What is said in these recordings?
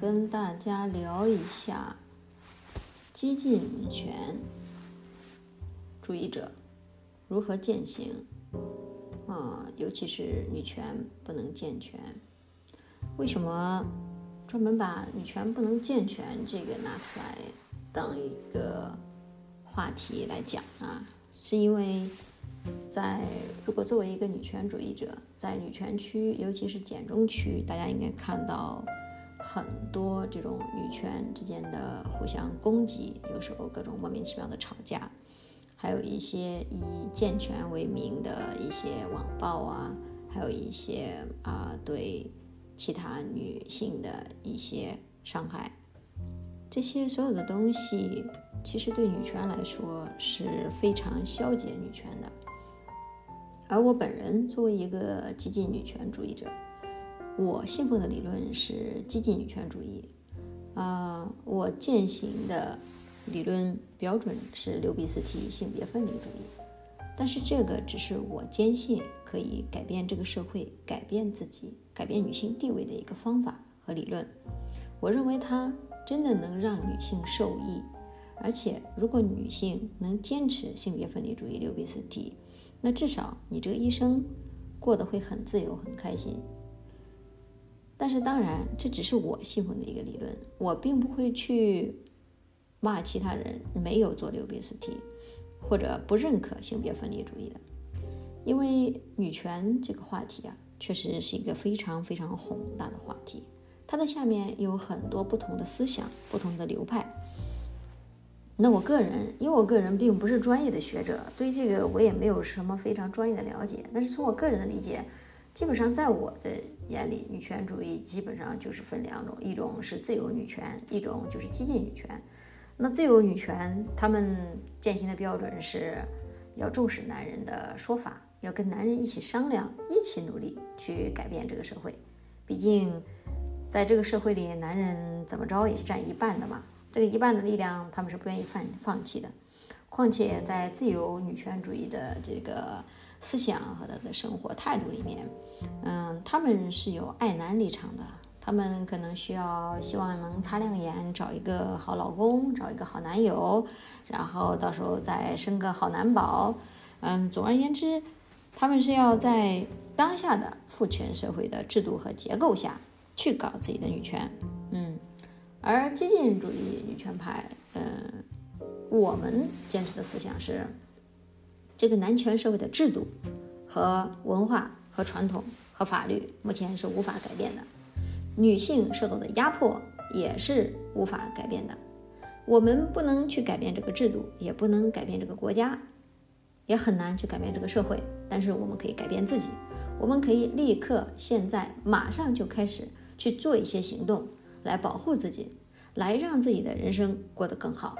跟大家聊一下激进女权主义者如何践行，啊，尤其是女权不能健全。为什么专门把女权不能健全这个拿出来当一个话题来讲啊？是因为在如果作为一个女权主义者，在女权区，尤其是简中区，大家应该看到很多这种女权之间的互相攻击，有时候各种莫名其妙的吵架。还有一些以健全为名的一些网暴啊，还有一些啊对其他女性的一些伤害，这些所有的东西，其实对女权来说是非常消解女权的。而我本人作为一个激进女权主义者，我信奉的理论是激进女权主义，啊，我践行的。理论标准是刘比斯提性别分离主义，但是这个只是我坚信可以改变这个社会、改变自己、改变女性地位的一个方法和理论。我认为它真的能让女性受益，而且如果女性能坚持性别分离主义，刘比斯提，那至少你这个一生过得会很自由、很开心。但是当然，这只是我信奉的一个理论，我并不会去。骂其他人没有做刘比斯提，或者不认可性别分离主义的，因为女权这个话题啊，确实是一个非常非常宏大的话题，它的下面有很多不同的思想、不同的流派。那我个人，因为我个人并不是专业的学者，对这个我也没有什么非常专业的了解。但是从我个人的理解，基本上在我的眼里，女权主义基本上就是分两种，一种是自由女权，一种就是激进女权。那自由女权，他们践行的标准是要重视男人的说法，要跟男人一起商量，一起努力去改变这个社会。毕竟，在这个社会里，男人怎么着也是占一半的嘛，这个一半的力量他们是不愿意放放弃的。况且，在自由女权主义的这个思想和他的生活态度里面，嗯，他们是有爱男立场的。他们可能需要，希望能擦亮眼，找一个好老公，找一个好男友，然后到时候再生个好男宝。嗯，总而言之，他们是要在当下的父权社会的制度和结构下去搞自己的女权。嗯，而激进主义女权派，嗯，我们坚持的思想是，这个男权社会的制度和文化和传统和法律目前是无法改变的。女性受到的压迫也是无法改变的，我们不能去改变这个制度，也不能改变这个国家，也很难去改变这个社会。但是我们可以改变自己，我们可以立刻、现在、马上就开始去做一些行动，来保护自己，来让自己的人生过得更好。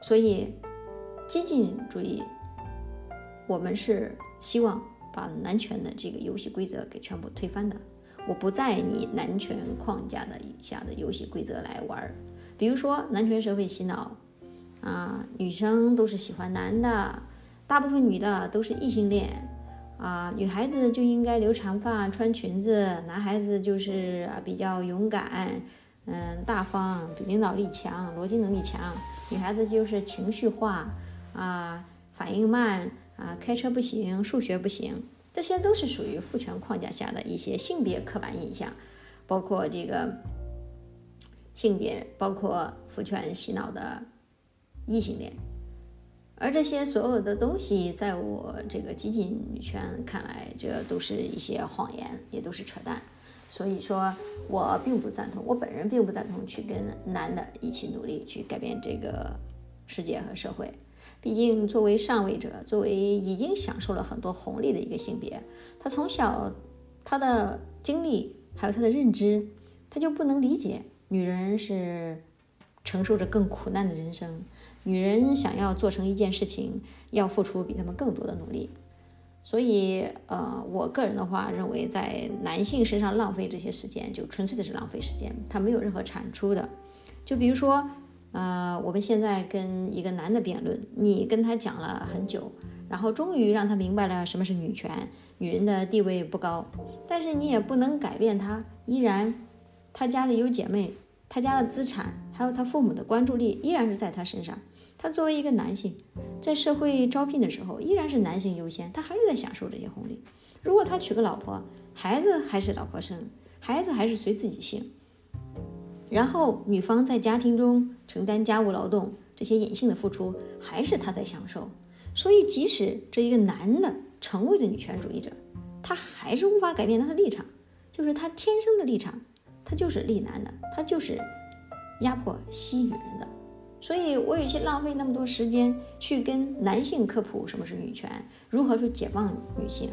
所以，激进主义，我们是希望把男权的这个游戏规则给全部推翻的。我不在你男权框架的下的游戏规则来玩儿，比如说男权社会洗脑，啊，女生都是喜欢男的，大部分女的都是异性恋，啊，女孩子就应该留长发穿裙子，男孩子就是啊比较勇敢，嗯，大方，比领导力强，逻辑能力强，女孩子就是情绪化，啊，反应慢，啊，开车不行，数学不行。这些都是属于父权框架下的一些性别刻板印象，包括这个性别，包括父权洗脑的异性恋，而这些所有的东西，在我这个激进女权看来，这都是一些谎言，也都是扯淡。所以说我并不赞同，我本人并不赞同去跟男的一起努力去改变这个世界和社会。毕竟，作为上位者，作为已经享受了很多红利的一个性别，他从小他的经历还有他的认知，他就不能理解女人是承受着更苦难的人生。女人想要做成一件事情，要付出比他们更多的努力。所以，呃，我个人的话认为，在男性身上浪费这些时间，就纯粹的是浪费时间，他没有任何产出的。就比如说。呃，我们现在跟一个男的辩论，你跟他讲了很久，然后终于让他明白了什么是女权，女人的地位不高，但是你也不能改变他，依然他家里有姐妹，他家的资产，还有他父母的关注力依然是在他身上。他作为一个男性，在社会招聘的时候，依然是男性优先，他还是在享受这些红利。如果他娶个老婆，孩子还是老婆生，孩子还是随自己姓，然后女方在家庭中承担家务劳动，这些隐性的付出还是他在享受。所以，即使这一个男的成为了女权主义者，他还是无法改变他的立场，就是他天生的立场，他就是立男的，他就是压迫吸女人的。所以，我与其浪费那么多时间去跟男性科普什么是女权，如何去解放女性，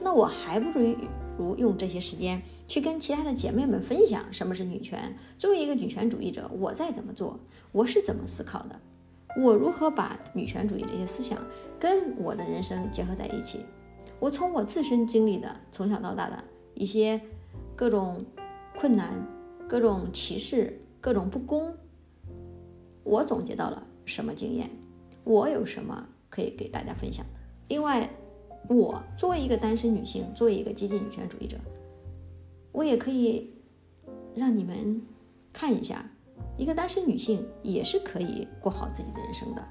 那我还不如如用这些时间去跟其他的姐妹们分享什么是女权。作为一个女权主义者，我在怎么做，我是怎么思考的，我如何把女权主义这些思想跟我的人生结合在一起。我从我自身经历的从小到大的一些各种困难、各种歧视、各种不公。我总结到了什么经验？我有什么可以给大家分享的？另外，我作为一个单身女性，作为一个激进女权主义者，我也可以让你们看一下，一个单身女性也是可以过好自己的人生的。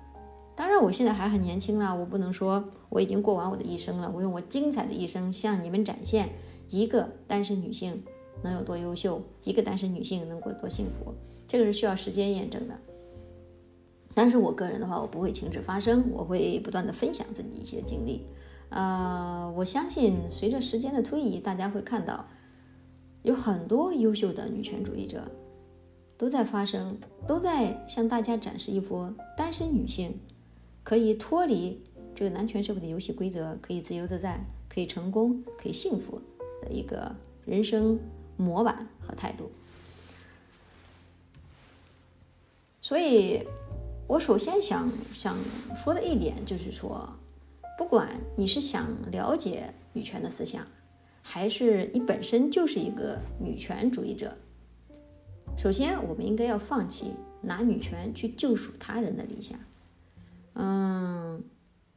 当然，我现在还很年轻啦，我不能说我已经过完我的一生了。我用我精彩的一生向你们展现一个单身女性能有多优秀，一个单身女性能过得多幸福，这个是需要时间验证的。但是我个人的话，我不会停止发声，我会不断的分享自己一些经历。呃，我相信随着时间的推移，大家会看到有很多优秀的女权主义者都在发声，都在向大家展示一幅单身女性可以脱离这个男权社会的游戏规则，可以自由自在，可以成功，可以幸福的一个人生模板和态度。所以。我首先想想说的一点就是说，不管你是想了解女权的思想，还是你本身就是一个女权主义者，首先我们应该要放弃拿女权去救赎他人的理想。嗯，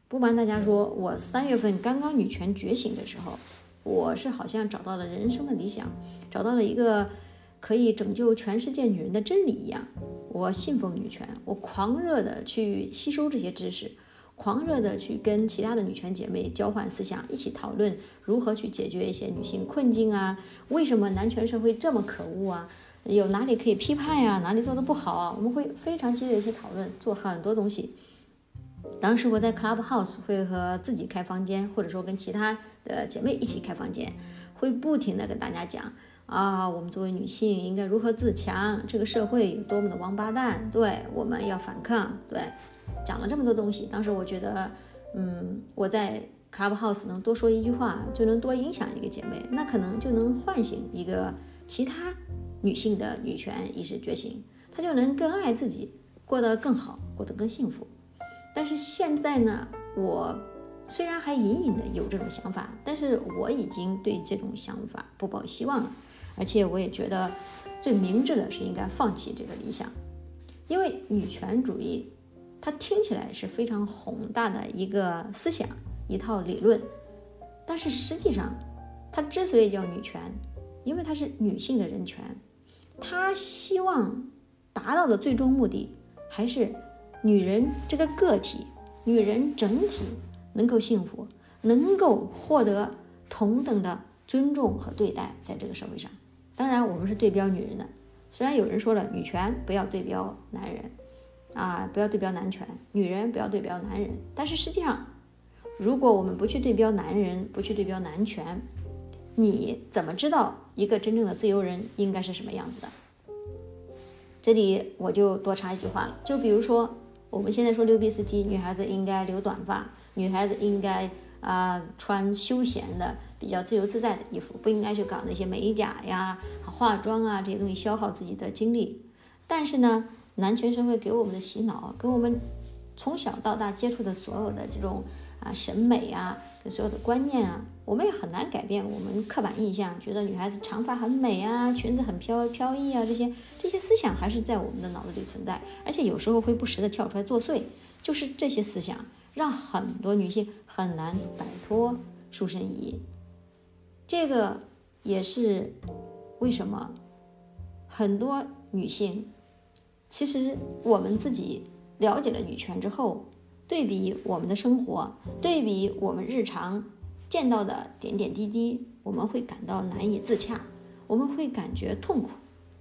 不瞒大家说，我三月份刚刚女权觉醒的时候，我是好像找到了人生的理想，找到了一个。可以拯救全世界女人的真理一样，我信奉女权，我狂热的去吸收这些知识，狂热的去跟其他的女权姐妹交换思想，一起讨论如何去解决一些女性困境啊？为什么男权社会这么可恶啊？有哪里可以批判呀？哪里做的不好啊？我们会非常激烈一些讨论，做很多东西。当时我在 Clubhouse 会和自己开房间，或者说跟其他的姐妹一起开房间，会不停的跟大家讲。啊，我们作为女性应该如何自强？这个社会有多么的王八蛋？对，我们要反抗。对，讲了这么多东西，当时我觉得，嗯，我在 Clubhouse 能多说一句话，就能多影响一个姐妹，那可能就能唤醒一个其他女性的女权意识觉醒，她就能更爱自己，过得更好，过得更幸福。但是现在呢，我。虽然还隐隐的有这种想法，但是我已经对这种想法不抱希望了。而且我也觉得，最明智的是应该放弃这个理想，因为女权主义，它听起来是非常宏大的一个思想、一套理论，但是实际上，它之所以叫女权，因为它是女性的人权，它希望达到的最终目的还是女人这个个体，女人整体。能够幸福，能够获得同等的尊重和对待，在这个社会上，当然我们是对标女人的。虽然有人说了，女权不要对标男人，啊，不要对标男权，女人不要对标男人。但是实际上，如果我们不去对标男人，不去对标男权，你怎么知道一个真正的自由人应该是什么样子的？这里我就多插一句话了，就比如说我们现在说六 B 四 T，女孩子应该留短发。女孩子应该啊穿休闲的、比较自由自在的衣服，不应该去搞那些美甲呀、化妆啊这些东西，消耗自己的精力。但是呢，男权社会给我们的洗脑，给我们从小到大接触的所有的这种啊审美啊、所有的观念啊，我们也很难改变我们刻板印象，觉得女孩子长发很美啊，裙子很飘飘逸啊，这些这些思想还是在我们的脑子里存在，而且有时候会不时的跳出来作祟，就是这些思想。让很多女性很难摆脱束身衣，这个也是为什么很多女性，其实我们自己了解了女权之后，对比我们的生活，对比我们日常见到的点点滴滴，我们会感到难以自洽，我们会感觉痛苦，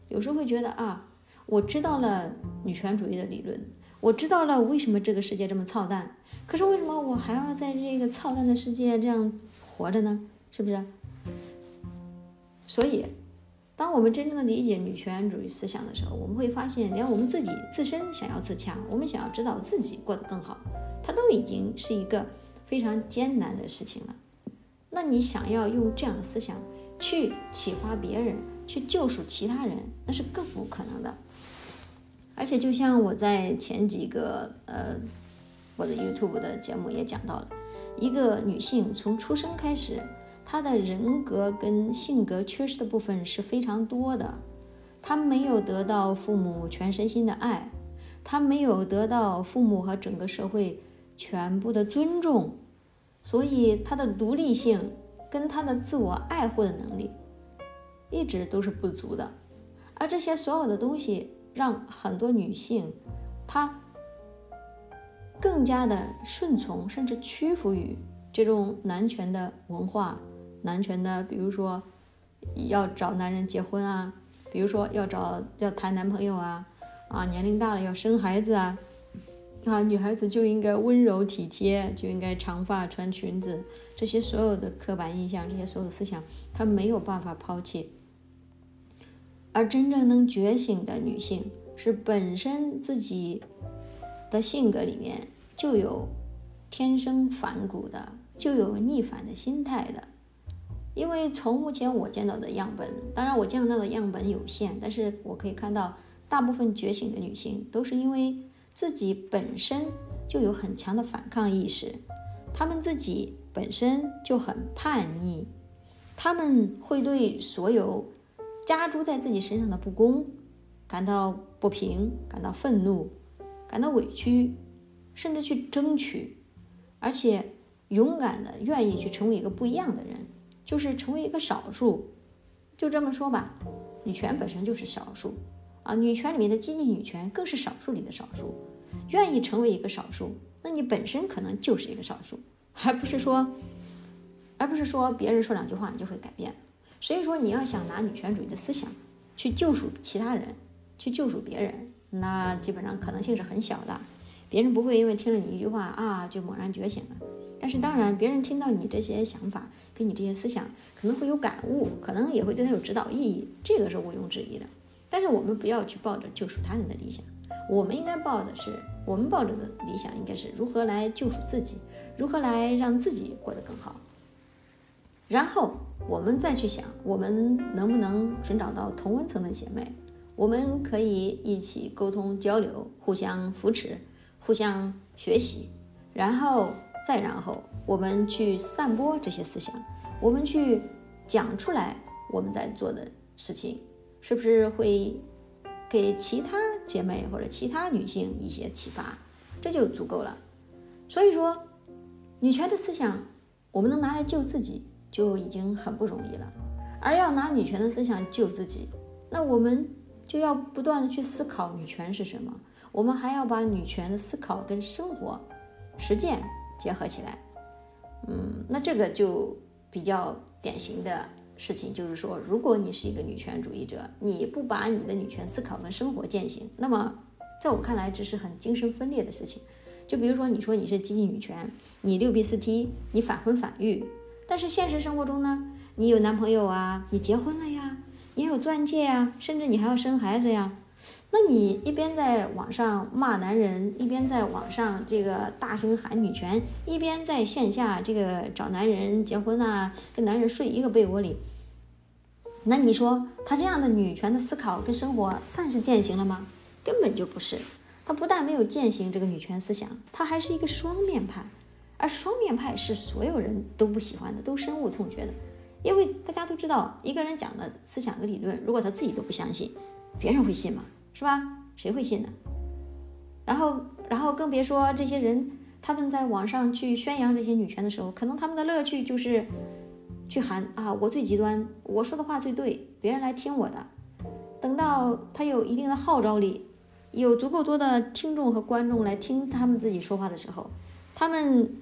有时候会觉得啊，我知道了女权主义的理论，我知道了为什么这个世界这么操蛋，可是为什么我还要在这个操蛋的世界这样活着呢？是不是？所以，当我们真正的理解女权主义思想的时候，我们会发现，连我们自己自身想要自洽，我们想要知道自己过得更好，它都已经是一个非常艰难的事情了。那你想要用这样的思想去启发别人，去救赎其他人，那是更不可能的。而且，就像我在前几个呃我的 YouTube 的节目也讲到了，一个女性从出生开始。他的人格跟性格缺失的部分是非常多的，他没有得到父母全身心的爱，他没有得到父母和整个社会全部的尊重，所以他的独立性跟他的自我爱护的能力一直都是不足的，而这些所有的东西让很多女性她更加的顺从，甚至屈服于这种男权的文化。男权的，比如说要找男人结婚啊，比如说要找要谈男朋友啊，啊，年龄大了要生孩子啊，啊，女孩子就应该温柔体贴，就应该长发穿裙子，这些所有的刻板印象，这些所有的思想，她没有办法抛弃。而真正能觉醒的女性，是本身自己的性格里面就有天生反骨的，就有逆反的心态的。因为从目前我见到的样本，当然我见到的样本有限，但是我可以看到，大部分觉醒的女性都是因为自己本身就有很强的反抗意识，她们自己本身就很叛逆，她们会对所有加诸在自己身上的不公感到不平，感到愤怒，感到委屈，甚至去争取，而且勇敢的愿意去成为一个不一样的人。就是成为一个少数，就这么说吧，女权本身就是少数啊，女权里面的积极女权更是少数里的少数，愿意成为一个少数，那你本身可能就是一个少数，还不是说，而不是说别人说两句话你就会改变。所以说你要想拿女权主义的思想去救赎其他人，去救赎别人，那基本上可能性是很小的，别人不会因为听了你一句话啊就猛然觉醒了。但是当然，别人听到你这些想法，跟你这些思想，可能会有感悟，可能也会对他有指导意义，这个是毋庸置疑的。但是我们不要去抱着救赎他人的理想，我们应该抱的是，我们抱着的理想应该是如何来救赎自己，如何来让自己过得更好。然后我们再去想，我们能不能寻找到同温层的姐妹，我们可以一起沟通交流，互相扶持，互相学习，然后。再然后，我们去散播这些思想，我们去讲出来我们在做的事情，是不是会给其他姐妹或者其他女性一些启发？这就足够了。所以说，女权的思想，我们能拿来救自己就已经很不容易了。而要拿女权的思想救自己，那我们就要不断的去思考女权是什么，我们还要把女权的思考跟生活实践。结合起来，嗯，那这个就比较典型的事情，就是说，如果你是一个女权主义者，你不把你的女权思考跟生活践行，那么在我看来，这是很精神分裂的事情。就比如说，你说你是积极女权，你六 B 四 T，你反婚反育，但是现实生活中呢，你有男朋友啊，你结婚了呀，你有钻戒啊，甚至你还要生孩子呀。那你一边在网上骂男人，一边在网上这个大声喊女权，一边在线下这个找男人结婚啊，跟男人睡一个被窝里，那你说他这样的女权的思考跟生活算是践行了吗？根本就不是。他不但没有践行这个女权思想，他还是一个双面派，而双面派是所有人都不喜欢的，都深恶痛绝的，因为大家都知道，一个人讲的思想和理论，如果他自己都不相信，别人会信吗？是吧？谁会信呢？然后，然后更别说这些人，他们在网上去宣扬这些女权的时候，可能他们的乐趣就是去喊啊，我最极端，我说的话最对，别人来听我的。等到他有一定的号召力，有足够多的听众和观众来听他们自己说话的时候，他们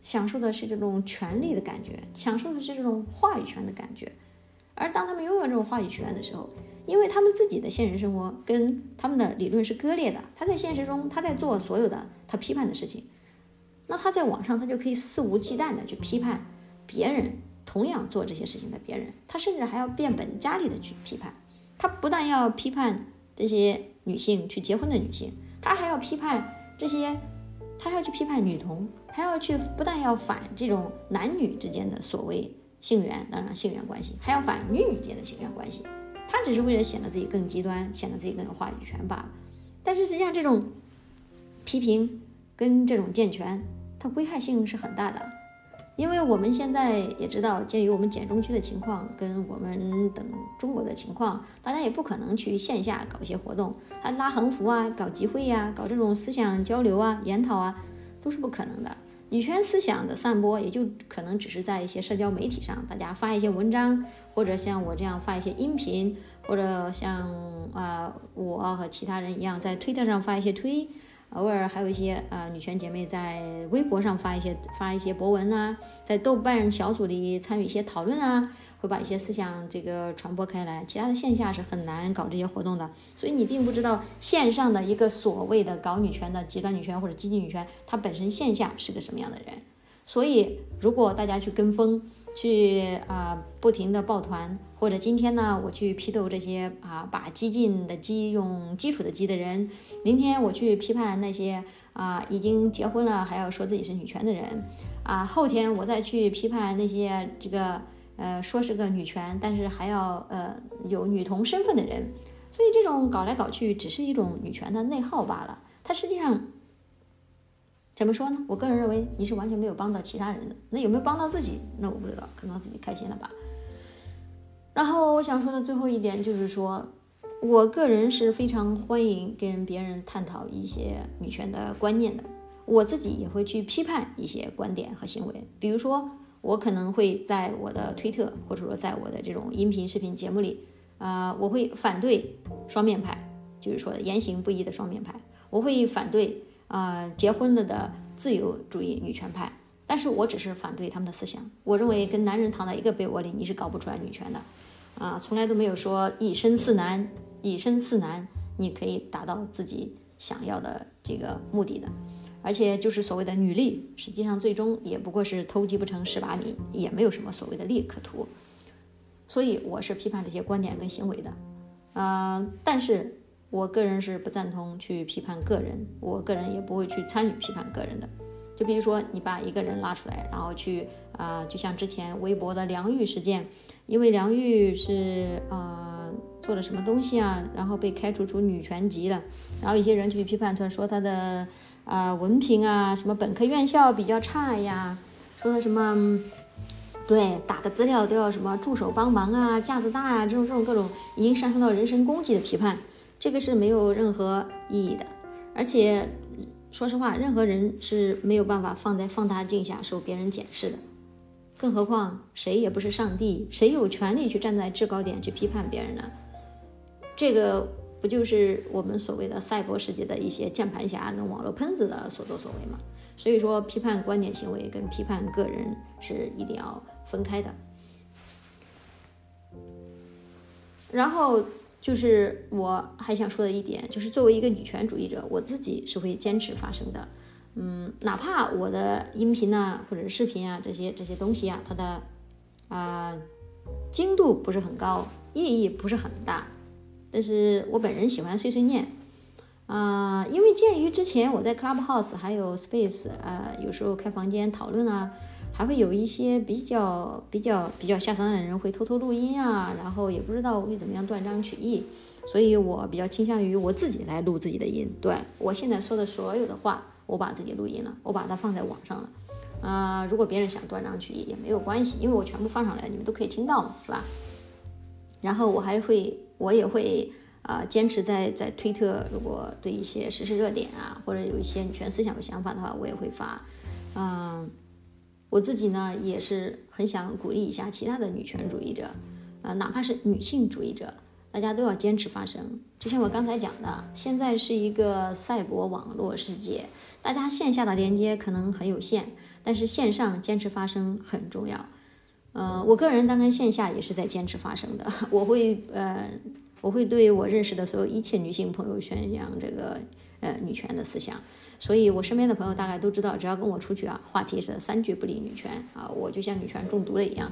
享受的是这种权利的感觉，享受的是这种话语权的感觉。而当他们拥有这种话语权的时候，因为他们自己的现实生活跟他们的理论是割裂的，他在现实中他在做所有的他批判的事情，那他在网上他就可以肆无忌惮的去批判别人同样做这些事情的别人，他甚至还要变本加厉的去批判，他不但要批判这些女性去结婚的女性，他还要批判这些，他还要去批判女童，还要去不但要反这种男女之间的所谓性缘，当然性缘关系，还要反女女间的性缘关系。他只是为了显得自己更极端，显得自己更有话语权罢了。但是实际上，这种批评跟这种健全，它危害性是很大的。因为我们现在也知道，鉴于我们简中区的情况跟我们等中国的情况，大家也不可能去线下搞一些活动，还拉横幅啊、搞集会呀、搞这种思想交流啊、研讨啊，都是不可能的。女权思想的散播，也就可能只是在一些社交媒体上，大家发一些文章，或者像我这样发一些音频，或者像啊我和其他人一样在推特上发一些推。偶尔还有一些啊，女权姐妹在微博上发一些发一些博文啊，在豆瓣小组里参与一些讨论啊，会把一些思想这个传播开来。其他的线下是很难搞这些活动的，所以你并不知道线上的一个所谓的搞女权的极端女权或者激进女权，她本身线下是个什么样的人。所以如果大家去跟风。去啊，不停的抱团，或者今天呢，我去批斗这些啊，把激进的激用基础的激的人；明天我去批判那些啊，已经结婚了还要说自己是女权的人；啊，后天我再去批判那些这个呃，说是个女权，但是还要呃有女同身份的人。所以这种搞来搞去，只是一种女权的内耗罢了。它实际上。怎么说呢？我个人认为你是完全没有帮到其他人的。那有没有帮到自己？那我不知道，可能自己开心了吧。然后我想说的最后一点就是说，我个人是非常欢迎跟别人探讨一些女权的观念的。我自己也会去批判一些观点和行为。比如说，我可能会在我的推特或者说在我的这种音频视频节目里，啊，我会反对双面派，就是说言行不一的双面派。我会反对。啊，结婚了的自由主义女权派，但是我只是反对他们的思想。我认为跟男人躺在一个被窝里，你是搞不出来女权的。啊，从来都没有说以身饲男，以身饲男，你可以达到自己想要的这个目的的。而且就是所谓的女力，实际上最终也不过是偷鸡不成蚀把米，也没有什么所谓的利可图。所以我是批判这些观点跟行为的。嗯，但是。我个人是不赞同去批判个人，我个人也不会去参与批判个人的。就比如说，你把一个人拉出来，然后去啊，就像之前微博的梁玉事件，因为梁玉是啊做了什么东西啊，然后被开除出女权级了，然后一些人去批判他，说他的啊文凭啊，什么本科院校比较差呀，说他什么对打个资料都要什么助手帮忙啊，架子大啊，这种这种各种已经上升到人身攻击的批判。这个是没有任何意义的，而且说实话，任何人是没有办法放在放大镜下受别人检视的，更何况谁也不是上帝，谁有权利去站在制高点去批判别人呢？这个不就是我们所谓的赛博世界的一些键盘侠跟网络喷子的所作所为吗？所以说，批判观点行为跟批判个人是一定要分开的，然后。就是我还想说的一点，就是作为一个女权主义者，我自己是会坚持发声的。嗯，哪怕我的音频啊，或者是视频啊，这些这些东西啊，它的啊精度不是很高，意义不是很大，但是我本人喜欢碎碎念啊，因为鉴于之前我在 Clubhouse 还有 Space 啊，有时候开房间讨论啊。还会有一些比较比较比较下三滥的人会偷偷录音啊，然后也不知道会怎么样断章取义，所以我比较倾向于我自己来录自己的音。对我现在说的所有的话，我把自己录音了，我把它放在网上了。啊，如果别人想断章取义也没有关系，因为我全部放上来，你们都可以听到嘛，是吧？然后我还会，我也会啊，坚持在在推特，如果对一些时事热点啊，或者有一些女权思想的想法的话，我也会发，嗯。我自己呢也是很想鼓励一下其他的女权主义者，啊，哪怕是女性主义者，大家都要坚持发声。就像我刚才讲的，现在是一个赛博网络世界，大家线下的连接可能很有限，但是线上坚持发声很重要。呃，我个人当然线下也是在坚持发声的，我会呃，我会对我认识的所有一切女性朋友宣扬这个呃女权的思想。所以，我身边的朋友大概都知道，只要跟我出去啊，话题是三句不离女权啊，我就像女权中毒了一样。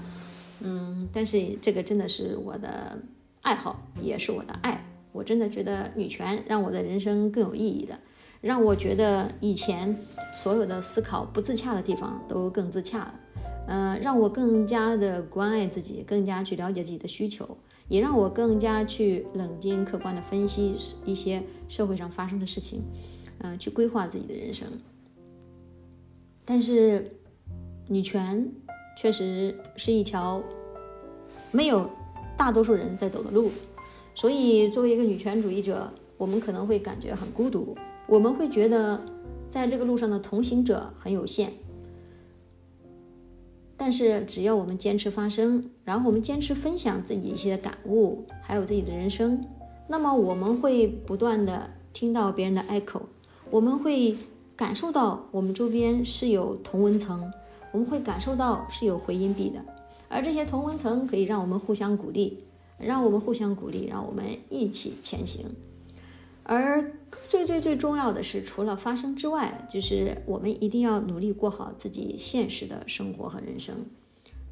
嗯，但是这个真的是我的爱好，也是我的爱。我真的觉得女权让我的人生更有意义的，让我觉得以前所有的思考不自洽的地方都更自洽了。呃，让我更加的关爱自己，更加去了解自己的需求，也让我更加去冷静客观的分析一些社会上发生的事情，嗯，去规划自己的人生。但是，女权确实是一条没有大多数人在走的路，所以作为一个女权主义者，我们可能会感觉很孤独，我们会觉得在这个路上的同行者很有限。但是，只要我们坚持发声，然后我们坚持分享自己一些感悟，还有自己的人生，那么我们会不断的听到别人的 echo，我们会感受到我们周边是有同温层，我们会感受到是有回音壁的，而这些同温层可以让我们互相鼓励，让我们互相鼓励，让我们一起前行。而最最最重要的是，除了发生之外，就是我们一定要努力过好自己现实的生活和人生。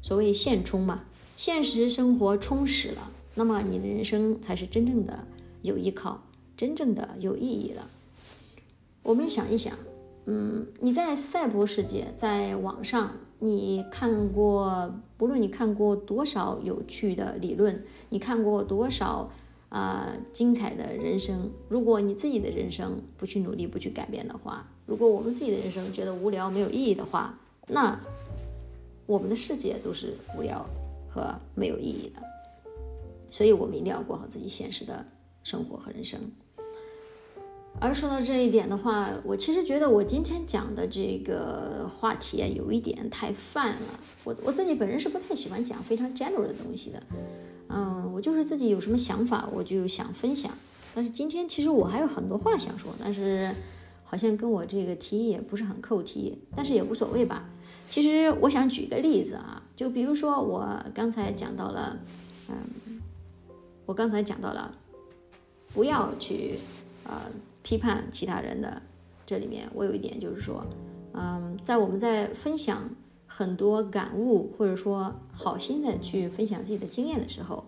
所谓现充嘛，现实生活充实了，那么你的人生才是真正的有依靠，真正的有意义了。我们想一想，嗯，你在赛博世界，在网上，你看过，不论你看过多少有趣的理论，你看过多少。啊，精彩的人生！如果你自己的人生不去努力、不去改变的话，如果我们自己的人生觉得无聊、没有意义的话，那我们的世界都是无聊和没有意义的。所以，我们一定要过好自己现实的生活和人生。而说到这一点的话，我其实觉得我今天讲的这个话题啊，有一点太泛了。我我自己本人是不太喜欢讲非常 general 的东西的。嗯，我就是自己有什么想法，我就想分享。但是今天其实我还有很多话想说，但是好像跟我这个题也不是很扣题，但是也无所谓吧。其实我想举个例子啊，就比如说我刚才讲到了，嗯，我刚才讲到了，不要去呃批判其他人的。这里面我有一点就是说，嗯，在我们在分享。很多感悟，或者说好心的去分享自己的经验的时候，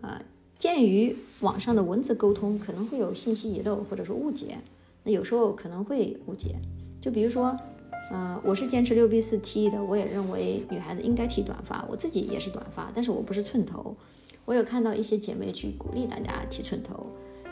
呃，鉴于网上的文字沟通可能会有信息遗漏或者说误解，那有时候可能会误解。就比如说，嗯，我是坚持六 B 四 T 的，我也认为女孩子应该剃短发，我自己也是短发，但是我不是寸头。我有看到一些姐妹去鼓励大家剃寸头，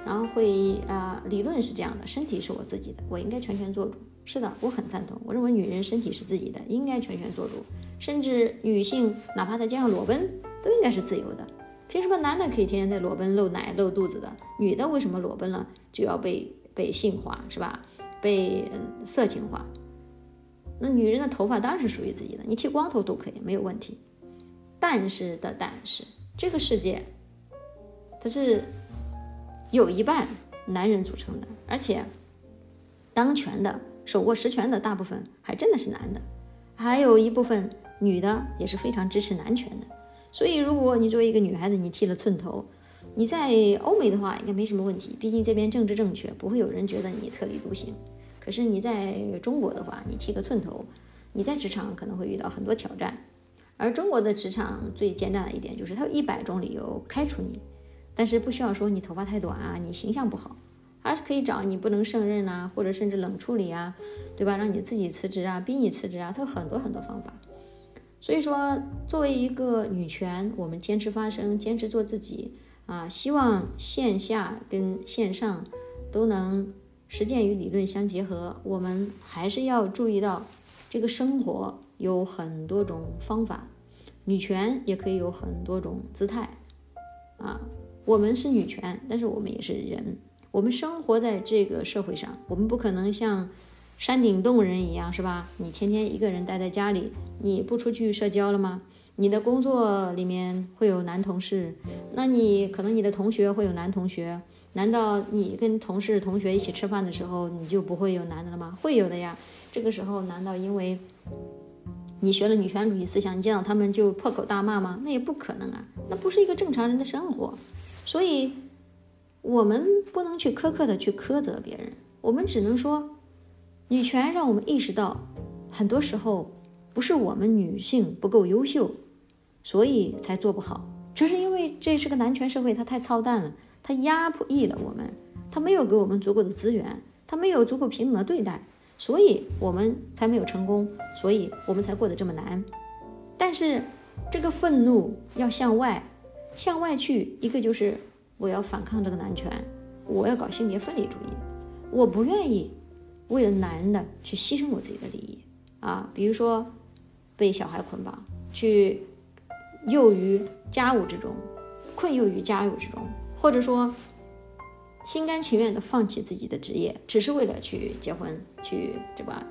然后会啊，理论是这样的，身体是我自己的，我应该全权做主。是的，我很赞同。我认为女人身体是自己的，应该全权做主。甚至女性哪怕在街上裸奔，都应该是自由的。凭什么男的可以天天在裸奔露奶露肚子的，女的为什么裸奔了就要被被性化，是吧？被色情化？那女人的头发当然是属于自己的，你剃光头都可以，没有问题。但是的，但是这个世界它是有一半男人组成的，而且当权的。手握实权的大部分还真的是男的，还有一部分女的也是非常支持男权的。所以，如果你作为一个女孩子，你剃了寸头，你在欧美的话应该没什么问题，毕竟这边政治正确，不会有人觉得你特立独行。可是你在中国的话，你剃个寸头，你在职场可能会遇到很多挑战。而中国的职场最艰难的一点就是，它有一百种理由开除你，但是不需要说你头发太短啊，你形象不好。还是可以找你不能胜任啊，或者甚至冷处理啊，对吧？让你自己辞职啊，逼你辞职啊，他有很多很多方法。所以说，作为一个女权，我们坚持发声，坚持做自己啊，希望线下跟线上都能实践与理论相结合。我们还是要注意到，这个生活有很多种方法，女权也可以有很多种姿态啊。我们是女权，但是我们也是人。我们生活在这个社会上，我们不可能像山顶洞人一样，是吧？你天天一个人待在家里，你不出去社交了吗？你的工作里面会有男同事，那你可能你的同学会有男同学，难道你跟同事、同学一起吃饭的时候，你就不会有男的了吗？会有的呀。这个时候，难道因为你学了女权主义思想，你见到他们就破口大骂吗？那也不可能啊，那不是一个正常人的生活。所以，我们不能去苛刻的去苛责别人，我们只能说，女权让我们意识到，很多时候不是我们女性不够优秀。所以才做不好，只是因为这是个男权社会，它太操蛋了，它压迫抑了我们，它没有给我们足够的资源，它没有足够平等的对待，所以我们才没有成功，所以我们才过得这么难。但是这个愤怒要向外，向外去，一个就是我要反抗这个男权，我要搞性别分离主义，我不愿意为了男的去牺牲我自己的利益啊，比如说被小孩捆绑去。囿于家务之中，困囿于家务之中，或者说心甘情愿的放弃自己的职业，只是为了去结婚，去对吧？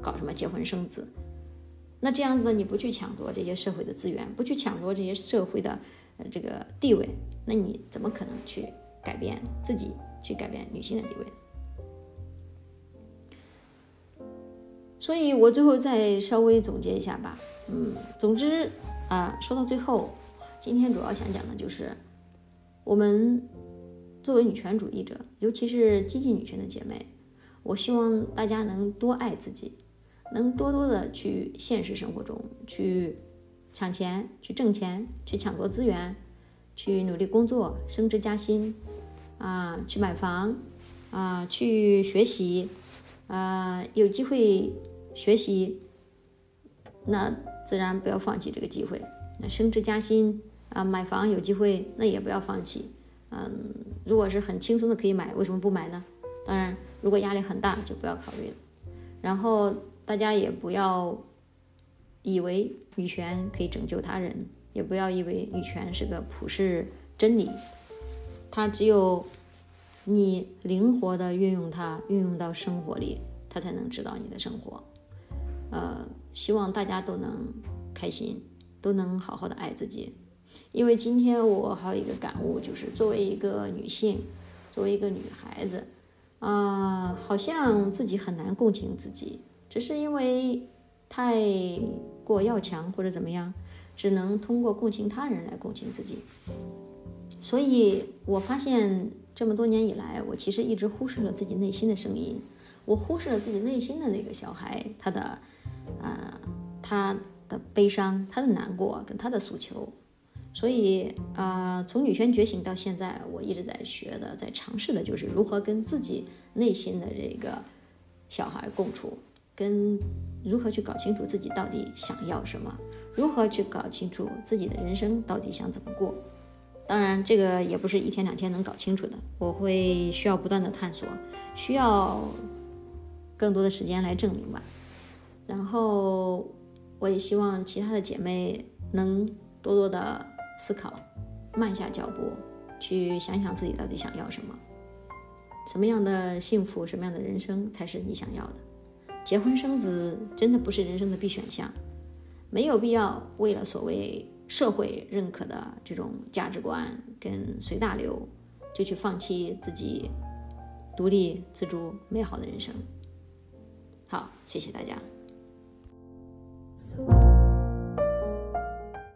搞什么结婚生子？那这样子，你不去抢夺这些社会的资源，不去抢夺这些社会的这个地位，那你怎么可能去改变自己，去改变女性的地位呢？所以我最后再稍微总结一下吧，嗯，总之。啊，说到最后，今天主要想讲的就是，我们作为女权主义者，尤其是激进女权的姐妹，我希望大家能多爱自己，能多多的去现实生活中去抢钱、去挣钱、去抢夺资源、去努力工作、升职加薪，啊，去买房，啊，去学习，啊，有机会学习，那。自然不要放弃这个机会。那升职加薪啊，买房有机会，那也不要放弃。嗯，如果是很轻松的可以买，为什么不买呢？当然，如果压力很大，就不要考虑了。然后大家也不要以为女权可以拯救他人，也不要以为女权是个普世真理。它只有你灵活的运用它，运用到生活里，它才能指导你的生活。呃。希望大家都能开心，都能好好的爱自己。因为今天我还有一个感悟，就是作为一个女性，作为一个女孩子，啊，好像自己很难共情自己，只是因为太过要强或者怎么样，只能通过共情他人来共情自己。所以我发现这么多年以来，我其实一直忽视了自己内心的声音，我忽视了自己内心的那个小孩，他的。呃，他的悲伤、他的难过跟他的诉求，所以啊，从女权觉醒到现在，我一直在学的、在尝试的，就是如何跟自己内心的这个小孩共处，跟如何去搞清楚自己到底想要什么，如何去搞清楚自己的人生到底想怎么过。当然，这个也不是一天两天能搞清楚的，我会需要不断的探索，需要更多的时间来证明吧。然后，我也希望其他的姐妹能多多的思考，慢下脚步，去想想自己到底想要什么，什么样的幸福，什么样的人生才是你想要的。结婚生子真的不是人生的必选项，没有必要为了所谓社会认可的这种价值观跟随大流，就去放弃自己独立自主美好的人生。好，谢谢大家。